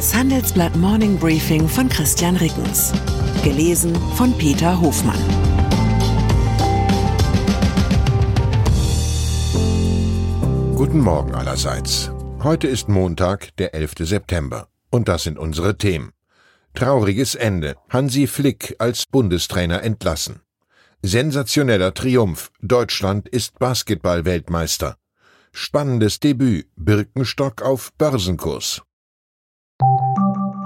Das Handelsblatt Morning Briefing von Christian Rickens. Gelesen von Peter Hofmann. Guten Morgen allerseits. Heute ist Montag, der 11. September. Und das sind unsere Themen. Trauriges Ende. Hansi Flick als Bundestrainer entlassen. Sensationeller Triumph. Deutschland ist Basketball-Weltmeister. Spannendes Debüt. Birkenstock auf Börsenkurs.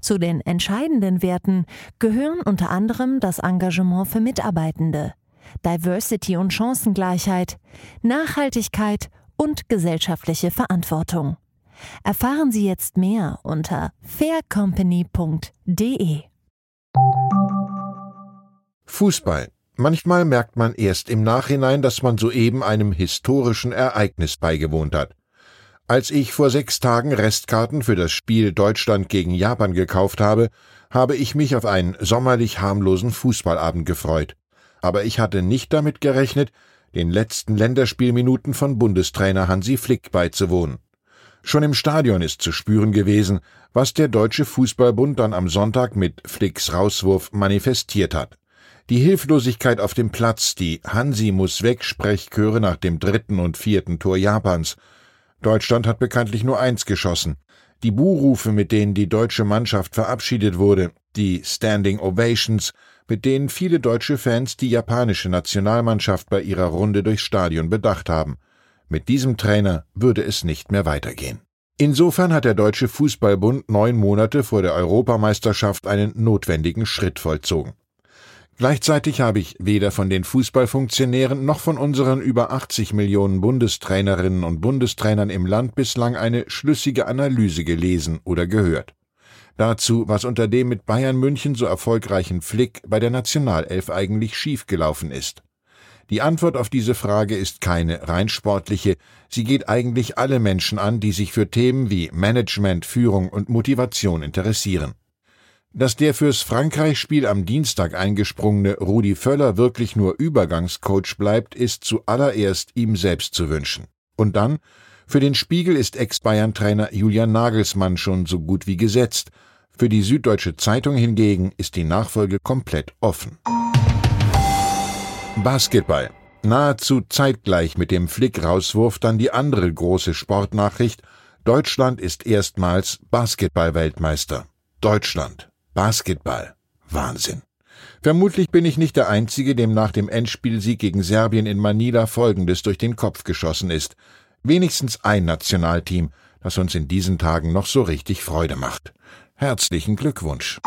Zu den entscheidenden Werten gehören unter anderem das Engagement für Mitarbeitende, Diversity und Chancengleichheit, Nachhaltigkeit und gesellschaftliche Verantwortung. Erfahren Sie jetzt mehr unter faircompany.de. Fußball. Manchmal merkt man erst im Nachhinein, dass man soeben einem historischen Ereignis beigewohnt hat. Als ich vor sechs Tagen Restkarten für das Spiel Deutschland gegen Japan gekauft habe, habe ich mich auf einen sommerlich harmlosen Fußballabend gefreut. Aber ich hatte nicht damit gerechnet, den letzten Länderspielminuten von Bundestrainer Hansi Flick beizuwohnen. Schon im Stadion ist zu spüren gewesen, was der Deutsche Fußballbund dann am Sonntag mit Flicks Rauswurf manifestiert hat. Die Hilflosigkeit auf dem Platz, die Hansi muss weg Sprechchöre nach dem dritten und vierten Tor Japans. Deutschland hat bekanntlich nur eins geschossen. Die Buhrufe, mit denen die deutsche Mannschaft verabschiedet wurde, die Standing Ovations, mit denen viele deutsche Fans die japanische Nationalmannschaft bei ihrer Runde durchs Stadion bedacht haben. Mit diesem Trainer würde es nicht mehr weitergehen. Insofern hat der Deutsche Fußballbund neun Monate vor der Europameisterschaft einen notwendigen Schritt vollzogen. Gleichzeitig habe ich weder von den Fußballfunktionären noch von unseren über 80 Millionen Bundestrainerinnen und Bundestrainern im Land bislang eine schlüssige Analyse gelesen oder gehört. Dazu, was unter dem mit Bayern München so erfolgreichen Flick bei der Nationalelf eigentlich schiefgelaufen ist. Die Antwort auf diese Frage ist keine rein sportliche, sie geht eigentlich alle Menschen an, die sich für Themen wie Management, Führung und Motivation interessieren. Dass der fürs Frankreich-Spiel am Dienstag eingesprungene Rudi Völler wirklich nur Übergangscoach bleibt, ist zuallererst ihm selbst zu wünschen. Und dann, für den Spiegel ist Ex-Bayern-Trainer Julian Nagelsmann schon so gut wie gesetzt. Für die Süddeutsche Zeitung hingegen ist die Nachfolge komplett offen. Basketball. Nahezu zeitgleich mit dem Flick-Rauswurf dann die andere große Sportnachricht. Deutschland ist erstmals Basketball-Weltmeister. Deutschland. Basketball. Wahnsinn. Vermutlich bin ich nicht der Einzige, dem nach dem Endspielsieg gegen Serbien in Manila Folgendes durch den Kopf geschossen ist. Wenigstens ein Nationalteam, das uns in diesen Tagen noch so richtig Freude macht. Herzlichen Glückwunsch.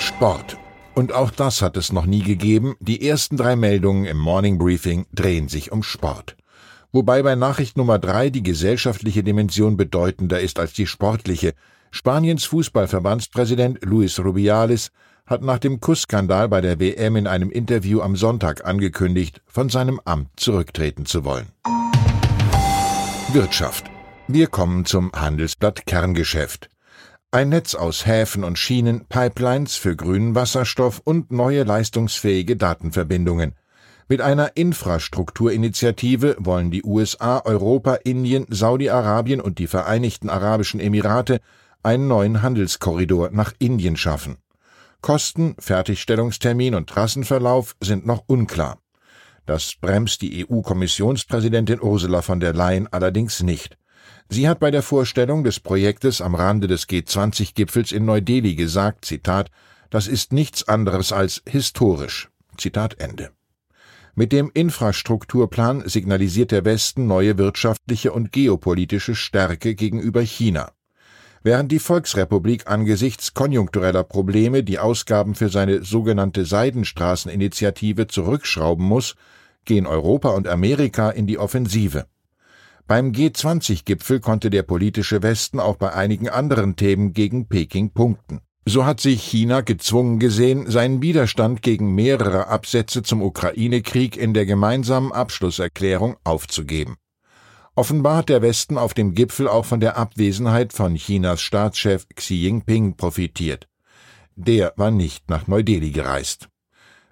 Sport. Und auch das hat es noch nie gegeben. Die ersten drei Meldungen im Morning Briefing drehen sich um Sport. Wobei bei Nachricht Nummer drei die gesellschaftliche Dimension bedeutender ist als die sportliche. Spaniens Fußballverbandspräsident Luis Rubiales hat nach dem Kussskandal bei der WM in einem Interview am Sonntag angekündigt, von seinem Amt zurücktreten zu wollen. Wirtschaft. Wir kommen zum Handelsblatt Kerngeschäft. Ein Netz aus Häfen und Schienen, Pipelines für grünen Wasserstoff und neue leistungsfähige Datenverbindungen. Mit einer Infrastrukturinitiative wollen die USA, Europa, Indien, Saudi-Arabien und die Vereinigten Arabischen Emirate einen neuen Handelskorridor nach Indien schaffen. Kosten, Fertigstellungstermin und Trassenverlauf sind noch unklar. Das bremst die EU-Kommissionspräsidentin Ursula von der Leyen allerdings nicht. Sie hat bei der Vorstellung des Projektes am Rande des G20-Gipfels in Neu-Delhi gesagt, Zitat, das ist nichts anderes als historisch. Zitat Ende. Mit dem Infrastrukturplan signalisiert der Westen neue wirtschaftliche und geopolitische Stärke gegenüber China. Während die Volksrepublik angesichts konjunktureller Probleme die Ausgaben für seine sogenannte Seidenstraßeninitiative zurückschrauben muss, gehen Europa und Amerika in die Offensive. Beim G20-Gipfel konnte der politische Westen auch bei einigen anderen Themen gegen Peking punkten. So hat sich China gezwungen gesehen, seinen Widerstand gegen mehrere Absätze zum Ukraine-Krieg in der gemeinsamen Abschlusserklärung aufzugeben. Offenbar hat der Westen auf dem Gipfel auch von der Abwesenheit von Chinas Staatschef Xi Jinping profitiert. Der war nicht nach Neu-Delhi gereist.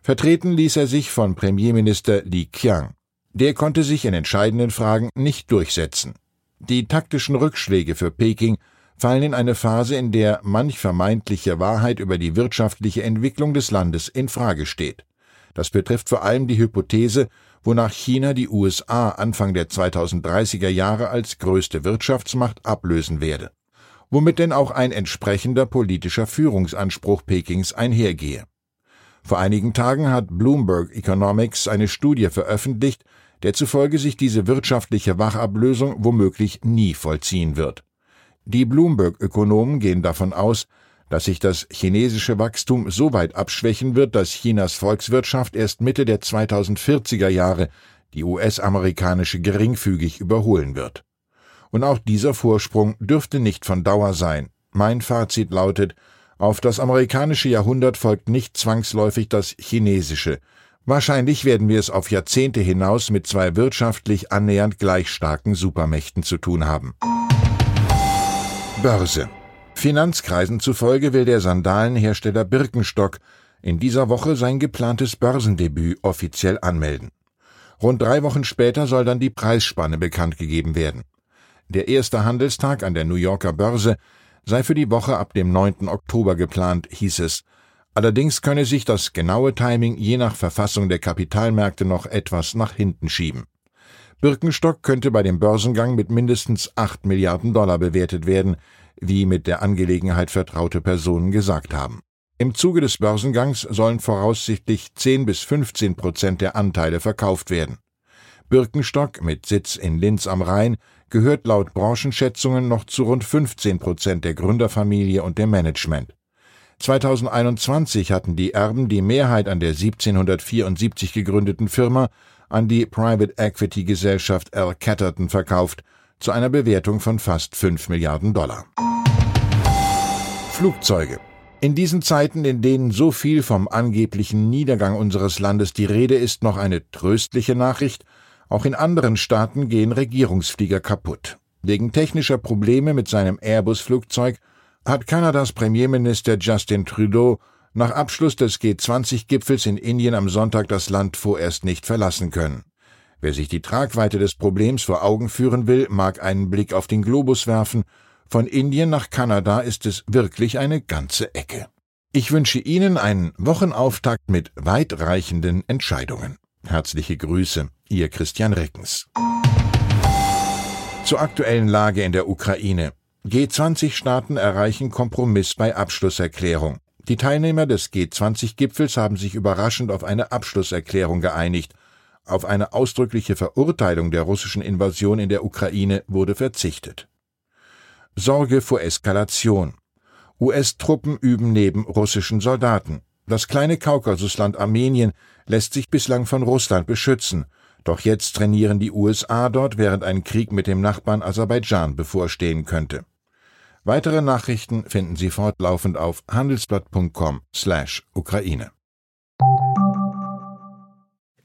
Vertreten ließ er sich von Premierminister Li Qiang. Der konnte sich in entscheidenden Fragen nicht durchsetzen. Die taktischen Rückschläge für Peking fallen in eine Phase, in der manch vermeintliche Wahrheit über die wirtschaftliche Entwicklung des Landes in Frage steht. Das betrifft vor allem die Hypothese, wonach China die USA Anfang der 2030er Jahre als größte Wirtschaftsmacht ablösen werde, womit denn auch ein entsprechender politischer Führungsanspruch Pekings einhergehe. Vor einigen Tagen hat Bloomberg Economics eine Studie veröffentlicht, der zufolge sich diese wirtschaftliche Wachablösung womöglich nie vollziehen wird. Die Bloomberg-Ökonomen gehen davon aus, dass sich das chinesische Wachstum so weit abschwächen wird, dass Chinas Volkswirtschaft erst Mitte der 2040er Jahre die US-amerikanische geringfügig überholen wird. Und auch dieser Vorsprung dürfte nicht von Dauer sein. Mein Fazit lautet, auf das amerikanische Jahrhundert folgt nicht zwangsläufig das chinesische. Wahrscheinlich werden wir es auf Jahrzehnte hinaus mit zwei wirtschaftlich annähernd gleich starken Supermächten zu tun haben. Börse Finanzkreisen zufolge will der Sandalenhersteller Birkenstock in dieser Woche sein geplantes Börsendebüt offiziell anmelden. Rund drei Wochen später soll dann die Preisspanne bekannt gegeben werden. Der erste Handelstag an der New Yorker Börse sei für die Woche ab dem 9. Oktober geplant, hieß es. Allerdings könne sich das genaue Timing je nach Verfassung der Kapitalmärkte noch etwas nach hinten schieben. Birkenstock könnte bei dem Börsengang mit mindestens 8 Milliarden Dollar bewertet werden, wie mit der Angelegenheit vertraute Personen gesagt haben. Im Zuge des Börsengangs sollen voraussichtlich 10 bis 15 Prozent der Anteile verkauft werden. Birkenstock mit Sitz in Linz am Rhein gehört laut Branchenschätzungen noch zu rund 15 Prozent der Gründerfamilie und dem Management. 2021 hatten die Erben die Mehrheit an der 1774 gegründeten Firma an die Private Equity Gesellschaft L. Catterton verkauft, zu einer Bewertung von fast 5 Milliarden Dollar. Flugzeuge. In diesen Zeiten, in denen so viel vom angeblichen Niedergang unseres Landes die Rede ist, noch eine tröstliche Nachricht. Auch in anderen Staaten gehen Regierungsflieger kaputt. Wegen technischer Probleme mit seinem Airbus-Flugzeug hat Kanadas Premierminister Justin Trudeau nach Abschluss des G20-Gipfels in Indien am Sonntag das Land vorerst nicht verlassen können. Wer sich die Tragweite des Problems vor Augen führen will, mag einen Blick auf den Globus werfen von Indien nach Kanada ist es wirklich eine ganze Ecke. Ich wünsche Ihnen einen Wochenauftakt mit weitreichenden Entscheidungen. Herzliche Grüße, Ihr Christian Reckens. Zur aktuellen Lage in der Ukraine. G20-Staaten erreichen Kompromiss bei Abschlusserklärung. Die Teilnehmer des G20-Gipfels haben sich überraschend auf eine Abschlusserklärung geeinigt. Auf eine ausdrückliche Verurteilung der russischen Invasion in der Ukraine wurde verzichtet. Sorge vor Eskalation. US-Truppen üben neben russischen Soldaten. Das kleine Kaukasusland Armenien lässt sich bislang von Russland beschützen. Doch jetzt trainieren die USA dort, während ein Krieg mit dem Nachbarn Aserbaidschan bevorstehen könnte. Weitere Nachrichten finden Sie fortlaufend auf handelsblatt.com/Ukraine.